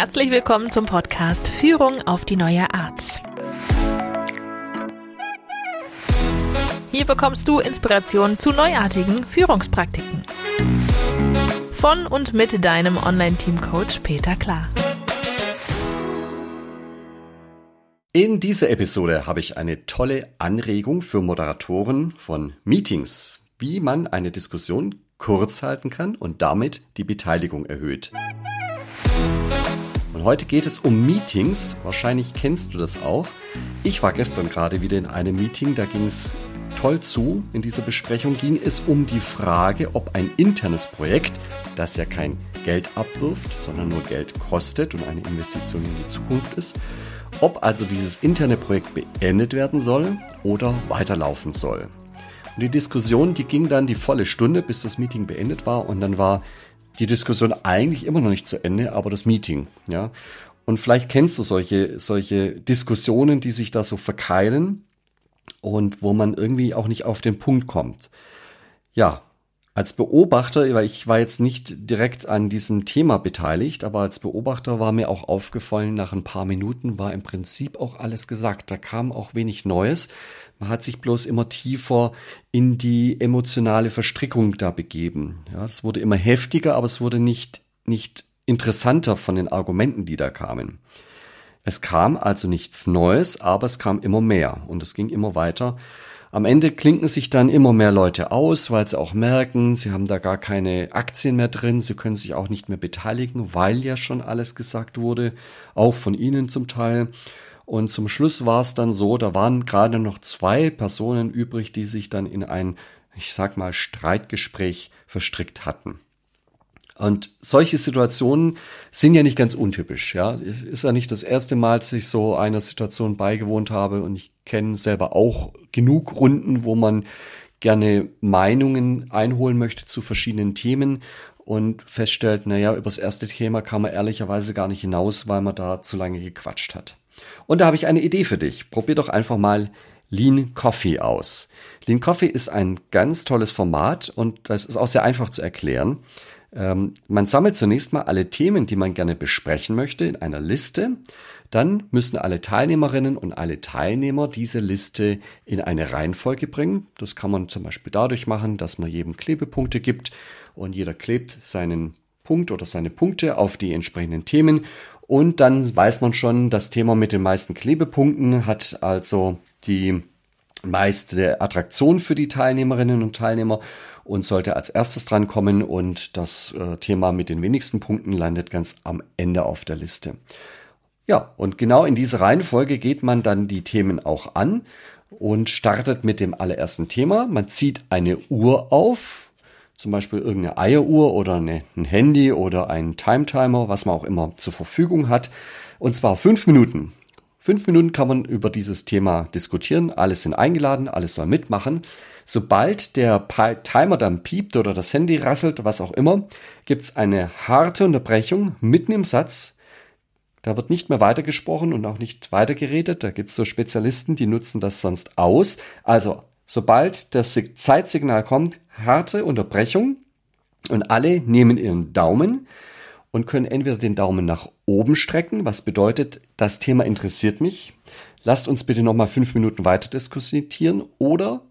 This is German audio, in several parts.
Herzlich willkommen zum Podcast Führung auf die neue Art. Hier bekommst du Inspiration zu neuartigen Führungspraktiken. Von und mit deinem Online-Team-Coach Peter Klar. In dieser Episode habe ich eine tolle Anregung für Moderatoren von Meetings, wie man eine Diskussion kurz halten kann und damit die Beteiligung erhöht. Und heute geht es um Meetings. Wahrscheinlich kennst du das auch. Ich war gestern gerade wieder in einem Meeting, da ging es toll zu. In dieser Besprechung ging es um die Frage, ob ein internes Projekt, das ja kein Geld abwirft, sondern nur Geld kostet und eine Investition in die Zukunft ist, ob also dieses interne Projekt beendet werden soll oder weiterlaufen soll. Und die Diskussion, die ging dann die volle Stunde, bis das Meeting beendet war und dann war die Diskussion eigentlich immer noch nicht zu Ende, aber das Meeting, ja. Und vielleicht kennst du solche, solche Diskussionen, die sich da so verkeilen und wo man irgendwie auch nicht auf den Punkt kommt. Ja, als Beobachter, weil ich war jetzt nicht direkt an diesem Thema beteiligt, aber als Beobachter war mir auch aufgefallen, nach ein paar Minuten war im Prinzip auch alles gesagt. Da kam auch wenig Neues. Man hat sich bloß immer tiefer in die emotionale Verstrickung da begeben. Ja, es wurde immer heftiger, aber es wurde nicht, nicht interessanter von den Argumenten, die da kamen. Es kam also nichts Neues, aber es kam immer mehr und es ging immer weiter. Am Ende klinken sich dann immer mehr Leute aus, weil sie auch merken, sie haben da gar keine Aktien mehr drin, sie können sich auch nicht mehr beteiligen, weil ja schon alles gesagt wurde, auch von ihnen zum Teil. Und zum Schluss war es dann so, da waren gerade noch zwei Personen übrig, die sich dann in ein, ich sag mal, Streitgespräch verstrickt hatten. Und solche Situationen sind ja nicht ganz untypisch. Ja, ist ja nicht das erste Mal, dass ich so einer Situation beigewohnt habe und ich kenne selber auch genug Runden, wo man gerne Meinungen einholen möchte zu verschiedenen Themen und feststellt, naja, über das erste Thema kam man ehrlicherweise gar nicht hinaus, weil man da zu lange gequatscht hat. Und da habe ich eine Idee für dich. Probier doch einfach mal Lean Coffee aus. Lean Coffee ist ein ganz tolles Format und das ist auch sehr einfach zu erklären. Ähm, man sammelt zunächst mal alle Themen, die man gerne besprechen möchte, in einer Liste. Dann müssen alle Teilnehmerinnen und alle Teilnehmer diese Liste in eine Reihenfolge bringen. Das kann man zum Beispiel dadurch machen, dass man jedem Klebepunkte gibt und jeder klebt seinen Punkt oder seine Punkte auf die entsprechenden Themen. Und dann weiß man schon, das Thema mit den meisten Klebepunkten hat also die meiste Attraktion für die Teilnehmerinnen und Teilnehmer und sollte als erstes drankommen und das äh, Thema mit den wenigsten Punkten landet ganz am Ende auf der Liste. Ja, und genau in diese Reihenfolge geht man dann die Themen auch an und startet mit dem allerersten Thema. Man zieht eine Uhr auf, zum Beispiel irgendeine Eieruhr oder eine, ein Handy oder ein Timetimer, was man auch immer zur Verfügung hat. Und zwar fünf Minuten. Fünf Minuten kann man über dieses Thema diskutieren. Alles sind eingeladen, alles soll mitmachen. Sobald der Timer dann piept oder das Handy rasselt, was auch immer, gibt es eine harte Unterbrechung mitten im Satz. Da wird nicht mehr weitergesprochen und auch nicht weitergeredet. Da gibt es so Spezialisten, die nutzen das sonst aus. Also, sobald das Zeitsignal kommt, harte Unterbrechung und alle nehmen ihren Daumen und können entweder den Daumen nach oben strecken, was bedeutet, das Thema interessiert mich. Lasst uns bitte nochmal fünf Minuten weiter diskutieren oder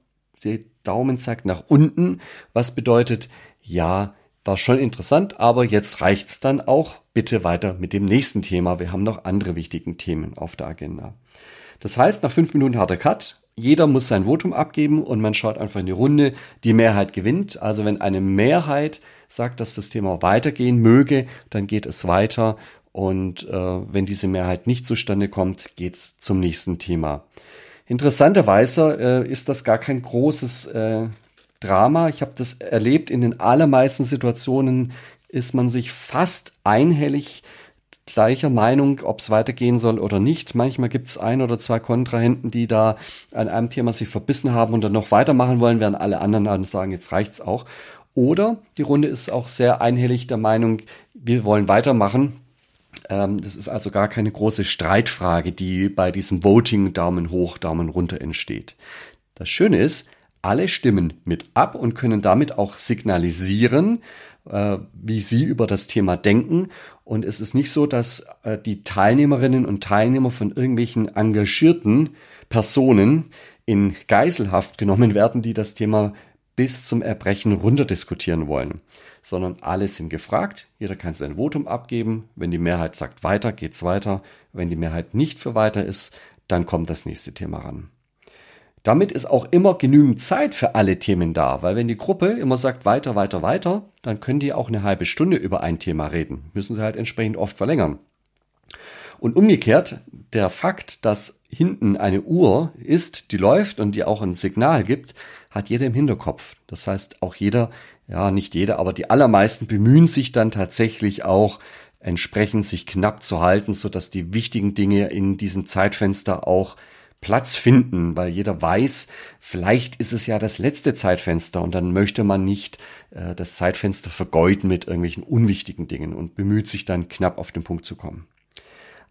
der Daumen zeigt nach unten, was bedeutet, ja, war schon interessant, aber jetzt reicht's dann auch. Bitte weiter mit dem nächsten Thema. Wir haben noch andere wichtigen Themen auf der Agenda. Das heißt, nach fünf Minuten harter Cut. Jeder muss sein Votum abgeben und man schaut einfach in die Runde. Die Mehrheit gewinnt. Also wenn eine Mehrheit sagt, dass das Thema weitergehen möge, dann geht es weiter. Und äh, wenn diese Mehrheit nicht zustande kommt, geht's zum nächsten Thema. Interessanterweise äh, ist das gar kein großes äh, Drama. Ich habe das erlebt, in den allermeisten Situationen ist man sich fast einhellig gleicher Meinung, ob es weitergehen soll oder nicht. Manchmal gibt es ein oder zwei Kontrahenten, die da an einem Thema sich verbissen haben und dann noch weitermachen wollen, während alle anderen dann sagen, jetzt reicht's auch. Oder die Runde ist auch sehr einhellig der Meinung, wir wollen weitermachen. Ähm, das ist also gar keine große Streitfrage, die bei diesem Voting Daumen hoch, Daumen runter entsteht. Das Schöne ist, alle stimmen mit ab und können damit auch signalisieren, äh, wie sie über das Thema denken. Und es ist nicht so, dass äh, die Teilnehmerinnen und Teilnehmer von irgendwelchen engagierten Personen in Geiselhaft genommen werden, die das Thema bis zum Erbrechen runterdiskutieren wollen, sondern alle sind gefragt. Jeder kann sein Votum abgeben. Wenn die Mehrheit sagt weiter, geht's weiter. Wenn die Mehrheit nicht für weiter ist, dann kommt das nächste Thema ran. Damit ist auch immer genügend Zeit für alle Themen da, weil wenn die Gruppe immer sagt weiter, weiter, weiter, dann können die auch eine halbe Stunde über ein Thema reden. Müssen sie halt entsprechend oft verlängern. Und umgekehrt, der Fakt, dass hinten eine Uhr ist, die läuft und die auch ein Signal gibt, hat jeder im Hinterkopf. Das heißt, auch jeder, ja, nicht jeder, aber die allermeisten bemühen sich dann tatsächlich auch entsprechend sich knapp zu halten, so dass die wichtigen Dinge in diesem Zeitfenster auch Platz finden, weil jeder weiß, vielleicht ist es ja das letzte Zeitfenster und dann möchte man nicht äh, das Zeitfenster vergeuden mit irgendwelchen unwichtigen Dingen und bemüht sich dann knapp auf den Punkt zu kommen.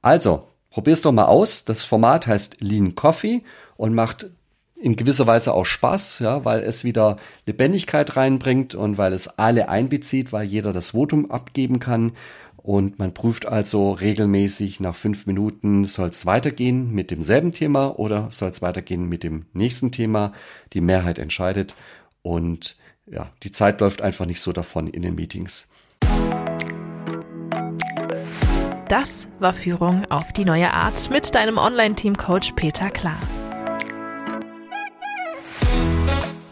Also, probier's doch mal aus. Das Format heißt Lean Coffee und macht in gewisser Weise auch Spaß, ja, weil es wieder Lebendigkeit reinbringt und weil es alle einbezieht, weil jeder das Votum abgeben kann und man prüft also regelmäßig nach fünf Minuten, soll es weitergehen mit demselben Thema oder soll es weitergehen mit dem nächsten Thema. Die Mehrheit entscheidet. Und ja, die Zeit läuft einfach nicht so davon in den Meetings. Das war Führung auf die neue Art mit deinem Online-Team-Coach Peter Klar.